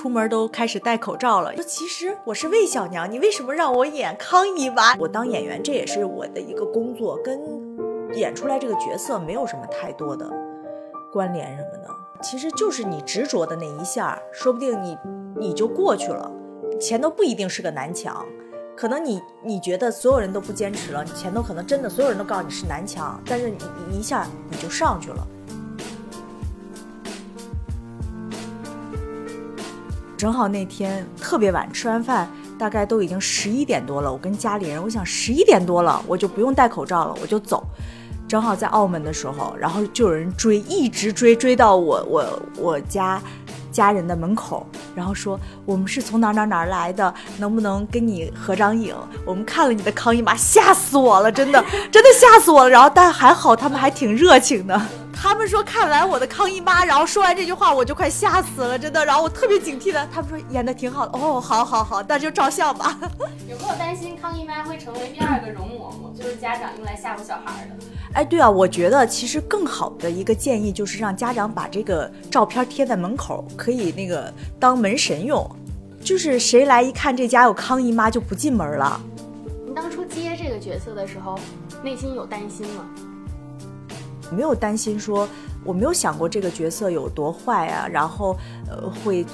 出门都开始戴口罩了。说其实我是魏小娘，你为什么让我演康姨娃？我当演员，这也是我的一个工作，跟演出来这个角色没有什么太多的关联什么的。其实就是你执着的那一下，说不定你你就过去了，前头不一定是个南墙。可能你你觉得所有人都不坚持了，你前头可能真的所有人都告诉你是南墙，但是你你一下你就上去了。正好那天特别晚，吃完饭大概都已经十一点多了。我跟家里人，我想十一点多了，我就不用戴口罩了，我就走。正好在澳门的时候，然后就有人追，一直追追到我我我家。家人的门口，然后说我们是从哪哪哪来的，能不能跟你合张影？我们看了你的康姨妈，吓死我了，真的，真的吓死我了。然后但还好，他们还挺热情的。他们说看完我的康姨妈，然后说完这句话，我就快吓死了，真的。然后我特别警惕的，他们说演的挺好的。哦，好好好，那就照相吧。有没有担心康姨妈会成为第二个容嬷嬷，就是家长用来吓唬小孩的？哎，对啊，我觉得其实更好的一个建议就是让家长把这个照片贴在门口，可以那个当门神用，就是谁来一看这家有康姨妈就不进门了。你当初接这个角色的时候，内心有担心吗？没有担心，说我没有想过这个角色有多坏啊，然后呃会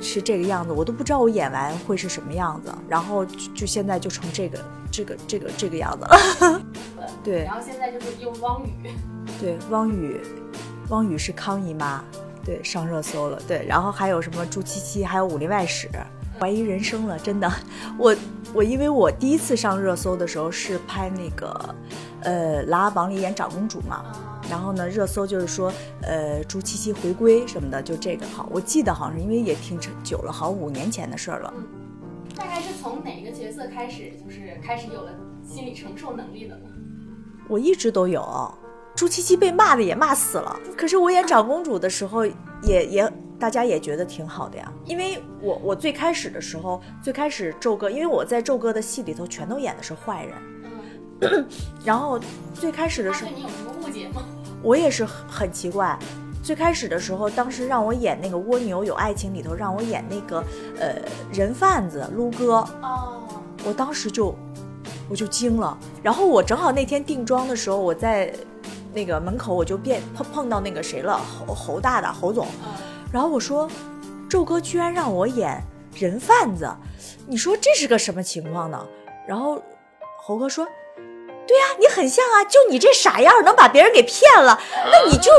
是这个样子，我都不知道我演完会是什么样子，然后就现在就成这个这个这个这个样子。了。对，然后现在就是用汪雨，对，汪雨，汪雨是康姨妈，对，上热搜了，对，然后还有什么朱七七，还有武林外史，怀疑人生了，真的，我我因为我第一次上热搜的时候是拍那个呃《琅琊榜》里演长公主嘛。然后呢，热搜就是说，呃，朱七七回归什么的，就这个好。我记得好像是因为也挺久了，好像五年前的事儿了。大概是从哪个角色开始，就是开始有了心理承受能力的呢？我一直都有。朱七七被骂的也骂死了，可是我演长公主的时候，也也大家也觉得挺好的呀。因为我我最开始的时候，最开始宙哥，因为我在宙哥的戏里头全都演的是坏人。嗯。然后最开始的时候，解吗？我也是很奇怪，最开始的时候，当时让我演那个蜗牛有爱情里头，让我演那个呃人贩子撸哥，哦，我当时就我就惊了。然后我正好那天定妆的时候，我在那个门口，我就变碰碰到那个谁了，侯侯大大侯总，然后我说，宙哥居然让我演人贩子，你说这是个什么情况呢？然后侯哥说。对呀，你很像啊，就你这傻样能把别人给骗了，那你就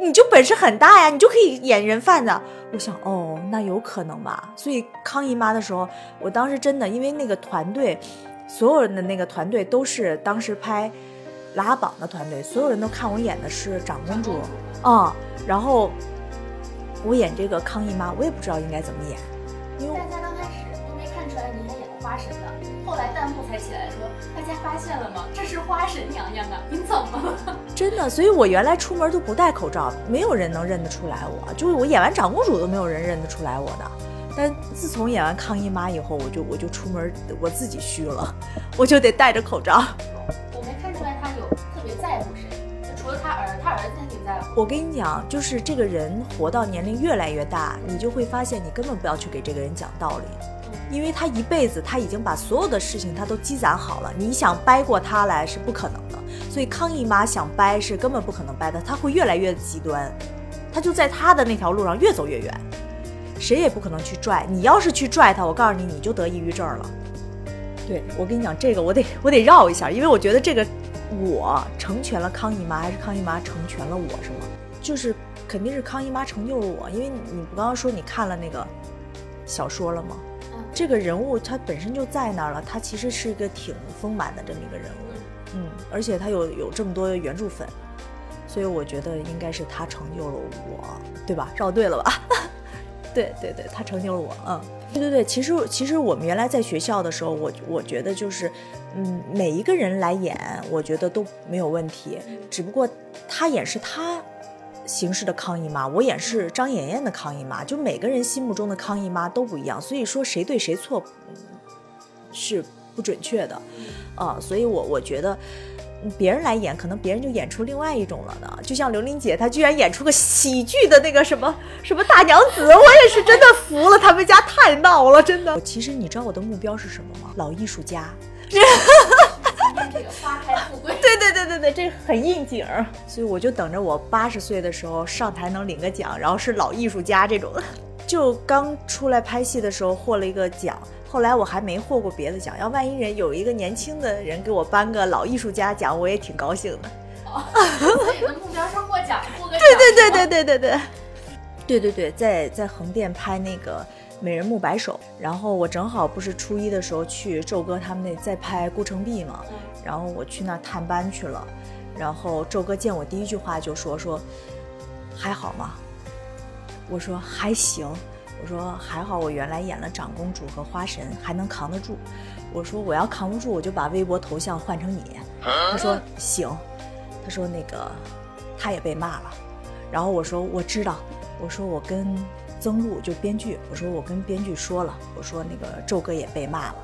你就本事很大呀，你就可以演人贩子。我想，哦，那有可能吧。所以康姨妈的时候，我当时真的因为那个团队，所有人的那个团队都是当时拍《拉榜》的团队，所有人都看我演的是长公主啊。然后我演这个康姨妈，我也不知道应该怎么演，因为大家刚开始都没看出来你还演花神的。后来弹幕才起来说，大家这是花神娘娘啊！你怎么了？真的，所以我原来出门都不戴口罩，没有人能认得出来我。就是我演完长公主都没有人认得出来我的。但自从演完康姨妈以后，我就我就出门我自己虚了，我就得戴着口罩。我跟你讲，就是这个人活到年龄越来越大，你就会发现你根本不要去给这个人讲道理。因为他一辈子，他已经把所有的事情他都积攒好了，你想掰过他来是不可能的。所以康姨妈想掰是根本不可能掰的，他会越来越极端，他就在他的那条路上越走越远，谁也不可能去拽。你要是去拽他，我告诉你，你就得抑郁症了。对我跟你讲，这个我得我得绕一下，因为我觉得这个我成全了康姨妈，还是康姨妈成全了我，是吗？就是肯定是康姨妈成就了我，因为你不刚刚说你看了那个小说了吗？这个人物他本身就在那儿了，他其实是一个挺丰满的这么一个人物，嗯，而且他有有这么多原著粉，所以我觉得应该是他成就了我，对吧？绕对了吧？对对对，他成就了我，嗯，对对对。其实其实我们原来在学校的时候，我我觉得就是，嗯，每一个人来演，我觉得都没有问题，只不过他演是他。形式的康姨妈，我演是张妍妍的康姨妈，就每个人心目中的康姨妈都不一样，所以说谁对谁错是不准确的，啊，所以我我觉得别人来演，可能别人就演出另外一种了呢。就像刘琳姐，她居然演出个喜剧的那个什么什么大娘子，我也是真的服了，他们家太闹了，真的。其实你知道我的目标是什么吗？老艺术家。今天这个花开富贵，对对对对对，这很应景儿，所以我就等着我八十岁的时候上台能领个奖，然后是老艺术家这种。就刚出来拍戏的时候获了一个奖，后来我还没获过别的奖。要万一人有一个年轻的人给我颁个老艺术家奖，我也挺高兴的。哦，所以你的目标是获奖，获个奖。对对对对对对对，对对对，在在横店拍那个《美人木白首》，然后我正好不是初一的时候去宙哥他们那在拍《孤城闭》嘛，然后我去那探班去了，然后宙哥见我第一句话就说说还好吗？我说还行，我说还好，我原来演了长公主和花神，还能扛得住。我说我要扛不住，我就把微博头像换成你。他说行，他说那个他也被骂了，然后我说我知道，我说我跟曾路就编剧，我说我跟编剧说了，我说那个宙哥也被骂了，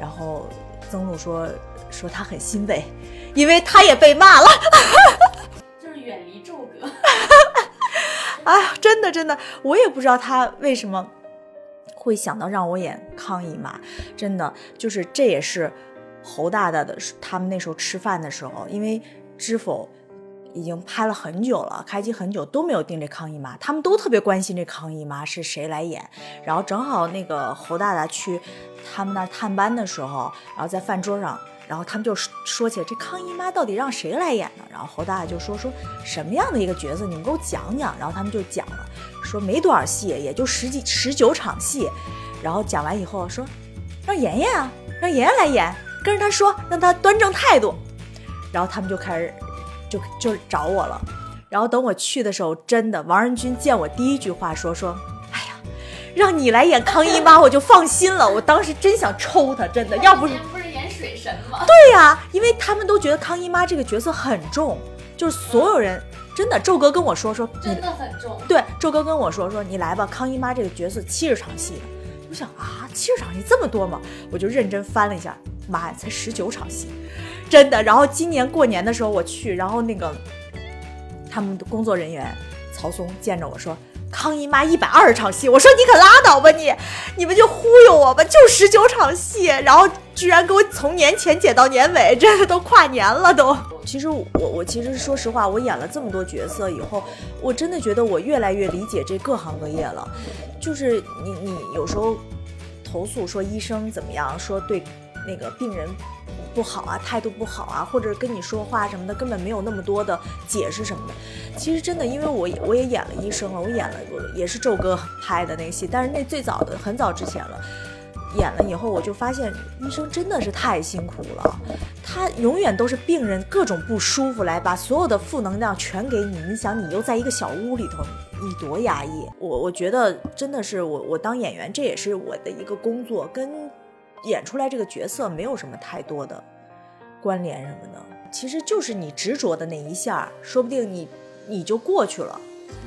然后曾路说说他很欣慰，因为他也被骂了。就是远离宙哥。哎呀，真的真的，我也不知道他为什么会想到让我演康姨妈。真的，就是这也是侯大大的他们那时候吃饭的时候，因为知否已经拍了很久了，开机很久都没有定这康姨妈，他们都特别关心这康姨妈是谁来演。然后正好那个侯大大去他们那儿探班的时候，然后在饭桌上。然后他们就说起来，这康姨妈到底让谁来演呢？然后侯大大就说说什么样的一个角色，你们给我讲讲。然后他们就讲了，说没多少戏，也就十几十九场戏。然后讲完以后说，让妍妍啊，让妍妍来演，跟着他说，让他端正态度。然后他们就开始就就找我了。然后等我去的时候，真的王仁君见我第一句话说说，哎呀，让你来演康姨妈，我就放心了。我当时真想抽他，真的，要不是不是演。水神吗？对呀，因为他们都觉得康姨妈这个角色很重，就是所有人真的。宙哥跟我说说，真的很重。对，宙哥跟我说说，你来吧，康姨妈这个角色七十场戏。我想啊，七十场戏这么多吗？我就认真翻了一下，妈呀，才十九场戏，真的。然后今年过年的时候我去，然后那个他们的工作人员曹松见着我说。康姨妈一百二十场戏，我说你可拉倒吧你，你们就忽悠我吧，就十九场戏，然后居然给我从年前剪到年尾，真的都跨年了都。其实我我其实说实话，我演了这么多角色以后，我真的觉得我越来越理解这各行各业了。就是你你有时候投诉说医生怎么样，说对那个病人。不好啊，态度不好啊，或者跟你说话什么的，根本没有那么多的解释什么的。其实真的，因为我我也演了医生了，我演了也是宙哥拍的那个戏，但是那最早的很早之前了，演了以后我就发现医生真的是太辛苦了，他永远都是病人各种不舒服来把所有的负能量全给你。你想，你又在一个小屋里头，你多压抑。我我觉得真的是我我当演员，这也是我的一个工作跟。演出来这个角色没有什么太多的关联什么的，其实就是你执着的那一下，说不定你你就过去了。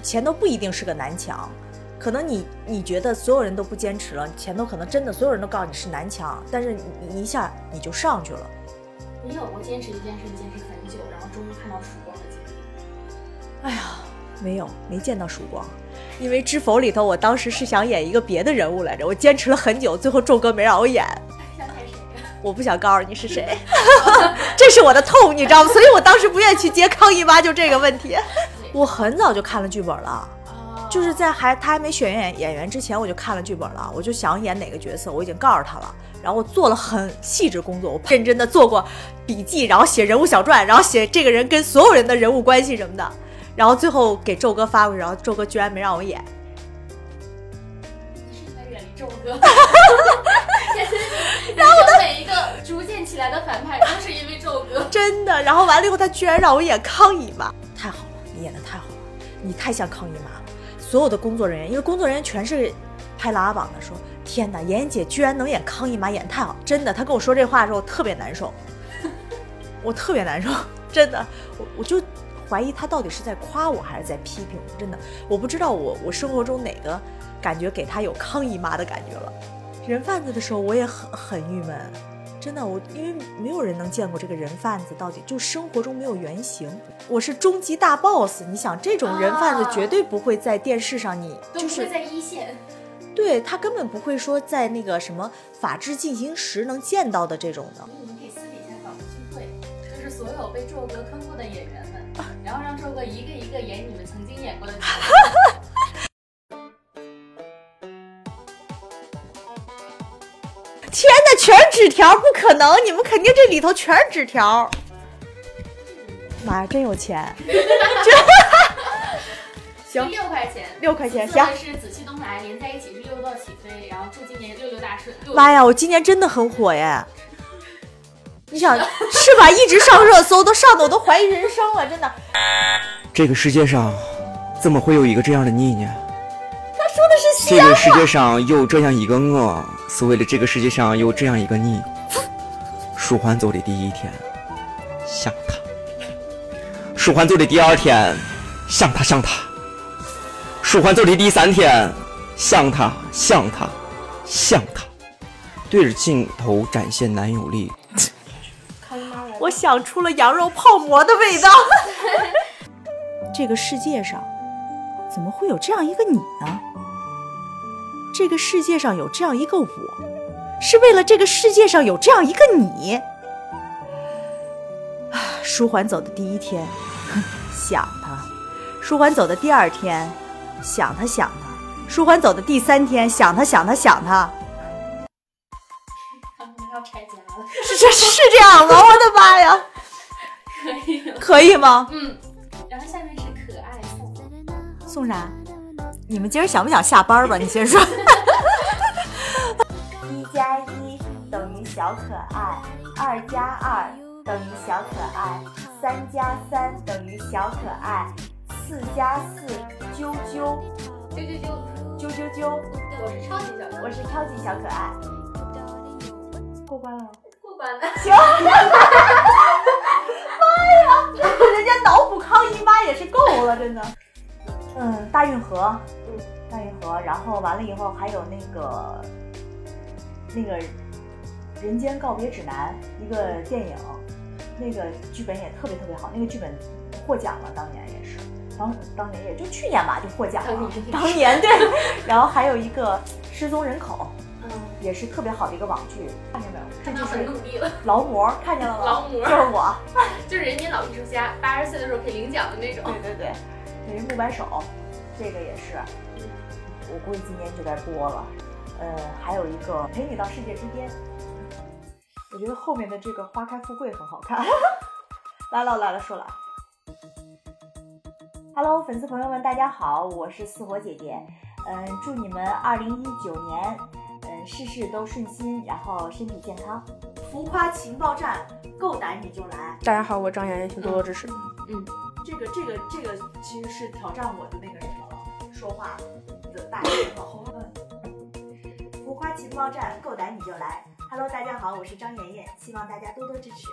前头不一定是个南墙，可能你你觉得所有人都不坚持了，前头可能真的所有人都告诉你是南墙，但是你一下你就上去了。你有过坚持一件事坚持很久，然后终于看到曙光的经历？哎呀，没有，没见到曙光。因为《知否》里头，我当时是想演一个别的人物来着，我坚持了很久，最后宙哥没让我演。想演谁我不想告诉你是谁，这是我的痛，你知道吗？所以我当时不愿意去接康姨妈，就这个问题。我很早就看了剧本了，就是在还他还没选演演员之前，我就看了剧本了，我就想演哪个角色，我已经告诉他了，然后我做了很细致工作，我认真的做过笔记，然后写人物小传，然后写这个人跟所有人的人物关系什么的。然后最后给宙哥发过去，然后宙哥居然没让我演。你是在远离宙哥？然后每一个逐渐起来的反派都是因为宙哥。真的，然后完了以后，他居然让我演康姨妈，太好了，你演的太好了，你太像康姨妈了。所有的工作人员，因为工作人员全是拍拉榜的，说天哪，妍妍姐居然能演康姨妈，演太好，真的。他跟我说这话的时候，我特别难受，我特别难受，真的，我我就。怀疑他到底是在夸我还是在批评我？真的，我不知道我我生活中哪个感觉给他有康姨妈的感觉了。人贩子的时候我也很很郁闷，真的，我因为没有人能见过这个人贩子到底就生活中没有原型。我是终极大 boss，你想这种人贩子绝对不会在电视上，你就是在一线。对他根本不会说在那个什么法制进行时能见到的这种的。你们可以私底下搞个聚会，就是所有被宙哥坑过的演员们，然后让周哥一个一个演你们曾经演过的角色。天哪，全是纸条，不可能！你们肯定这里头全是纸条。妈呀，真有钱！行，六块钱，六块钱，行是紫气东来，连在一起是六道起飞，然后祝今年六六大顺。妈呀，我今年真的很火耶！你想是吧？一直上热搜，都上的我都怀疑人生了，真的。这个世界上怎么会有一个这样的你呢？他说的是西这个世界上有这样一个我，所谓的这个世界上有这样一个你。舒缓走的第一天，想他；舒缓走的第二天，想他想他；舒缓走的第三天，想他想他想他。对着镜头展现男友力，我想出了羊肉泡馍的味道。这个世界上怎么会有这样一个你呢？这个世界上有这样一个我，是为了这个世界上有这样一个你。啊，舒缓走的第一天，哼想他；舒缓走的第二天，想他想他；舒缓走的第三天，想他想他想他。他们 要拆走，这是这样吗？我的妈呀！可以。可以吗？嗯，然后下面是可爱送。送啥？你们今儿想不想下班吧？你先说。一加一等于小可爱，二加二等于小可爱，三加三等于小可爱，四加四啾啾啾啾啾，啾啾啾，我是超级小可我是超级小可爱。行。妈呀！人家脑补康姨妈也是够了，真的。嗯，大运河，嗯，大运河，然后完了以后还有那个那个《人间告别指南》一个电影，那个剧本也特别特别好，那个剧本获奖了，当年也是，当当年也就去年吧就获奖了当年，对，然后还有一个失踪人口，嗯，也是特别好的一个网剧，看见没有？这就是努力了，劳模，看见了吗？劳模就是我。就是人民老艺术家，八十岁的时候可以领奖的那种。对对对，这是木白手，这个也是，我估计今年就该播了。呃，还有一个陪你到世界之巅，我觉得后面的这个花开富贵很好看。来了来了，说了。Hello，粉丝朋友们，大家好，我是四火姐姐。嗯，祝你们二零一九年，嗯，事事都顺心，然后身体健康。浮夸情报站，够胆你就来。大家好，我张妍妍，请多多支持。嗯，这个这个这个其实是挑战我的那个什么了，说话的大舌头。浮夸情报站，够胆你就来。Hello，大家好，我是张妍妍，希望大家多多支持。